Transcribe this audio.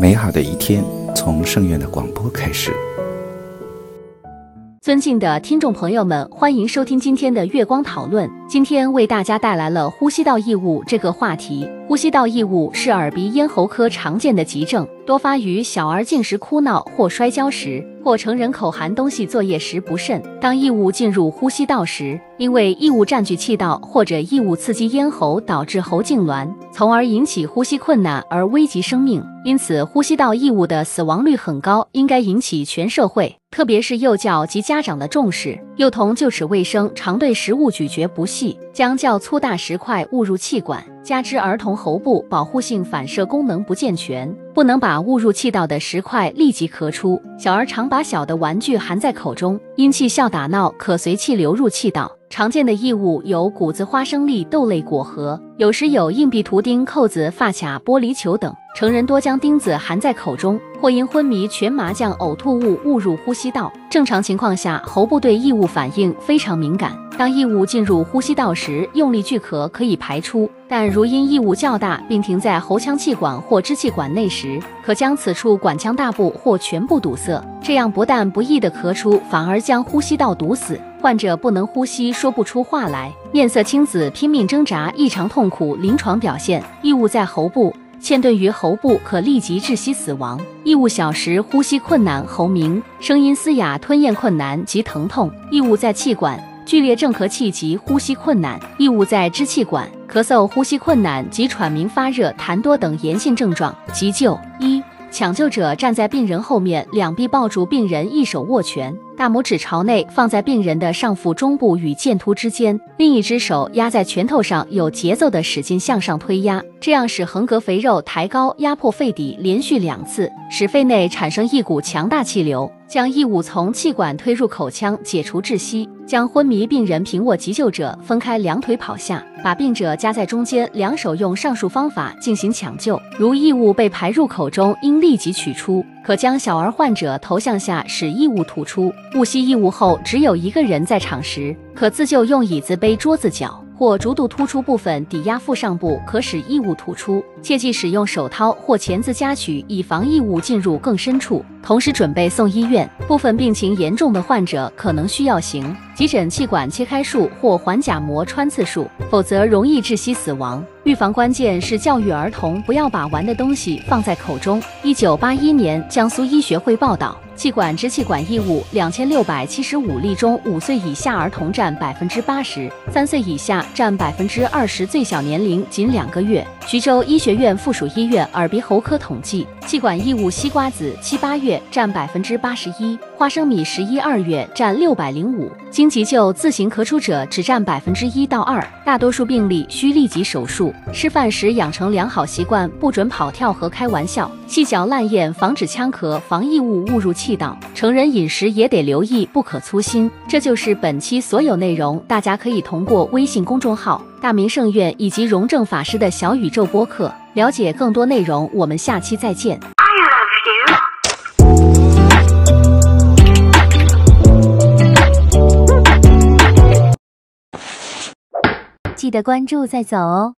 美好的一天从圣院的广播开始。尊敬的听众朋友们，欢迎收听今天的月光讨论。今天为大家带来了呼吸道异物这个话题。呼吸道异物是耳鼻咽喉科常见的急症，多发于小儿进食哭闹或摔跤时，或成人口含东西作业时不慎。当异物进入呼吸道时，因为异物占据气道或者异物刺激咽喉，导致喉痉挛，从而引起呼吸困难而危及生命。因此，呼吸道异物的死亡率很高，应该引起全社会，特别是幼教及家长的重视。幼童就齿卫生，常对食物咀嚼不细，将较粗大石块误入气管。加之儿童喉部保护性反射功能不健全，不能把误入气道的石块立即咳出。小儿常把小的玩具含在口中，因气笑打闹，可随气流入气道。常见的异物有谷子、花生粒、豆类果核，有时有硬币、图钉、扣子、发卡、玻璃球等。成人多将钉子含在口中，或因昏迷、全麻将、呕吐物误入呼吸道。正常情况下，喉部对异物反应非常敏感。当异物进入呼吸道时，用力聚咳可以排出；但如因异物较大，并停在喉腔气管或支气管内时，可将此处管腔大部或全部堵塞。这样不但不易的咳出，反而将呼吸道堵死，患者不能呼吸，说不出话来，面色青紫，拼命挣扎，异常痛苦。临床表现：异物在喉部。嵌顿于喉部，可立即窒息死亡。异物小时呼吸困难、喉鸣、声音嘶哑、吞咽困难及疼痛。异物在气管，剧烈正咳气及呼吸困难。异物在支气管，咳嗽、呼吸困难及喘鸣、发热、痰多等炎性症状。急救一。抢救者站在病人后面，两臂抱住病人，一手握拳，大拇指朝内，放在病人的上腹中部与剑突之间，另一只手压在拳头上，有节奏的使劲向上推压，这样使横膈肥肉抬高，压迫肺底，连续两次，使肺内产生一股强大气流。将异物从气管推入口腔，解除窒息。将昏迷病人平卧，急救者分开两腿跑下，把病者夹在中间，两手用上述方法进行抢救。如异物被排入口中，应立即取出。可将小儿患者头向下，使异物吐出。误吸异物后，只有一个人在场时，可自救用椅子背桌子脚。或逐度突出部分抵压腹上部，可使异物吐出。切记使用手掏或钳子夹取，以防异物进入更深处。同时准备送医院。部分病情严重的患者可能需要行急诊气管切开术或环甲膜穿刺术，否则容易窒息死亡。预防关键是教育儿童不要把玩的东西放在口中。一九八一年江苏医学会报道。气管支气管异物两千六百七十五例中，五岁以下儿童占百分之八十，三岁以下占百分之二十，最小年龄仅两个月。徐州医学院附属医院耳鼻喉科统计，气管异物西瓜子七八月占百分之八十一，花生米十一二月占六百零五，经急救自行咳出者只占百分之一到二，大多数病例需立即手术。吃饭时养成良好习惯，不准跑跳和开玩笑，细嚼烂咽，防止呛咳，防异物误入气道。成人饮食也得留意，不可粗心。这就是本期所有内容，大家可以通过微信公众号。大明圣院以及荣正法师的小宇宙播客了解更多内容，我们下期再见。记得关注再走哦。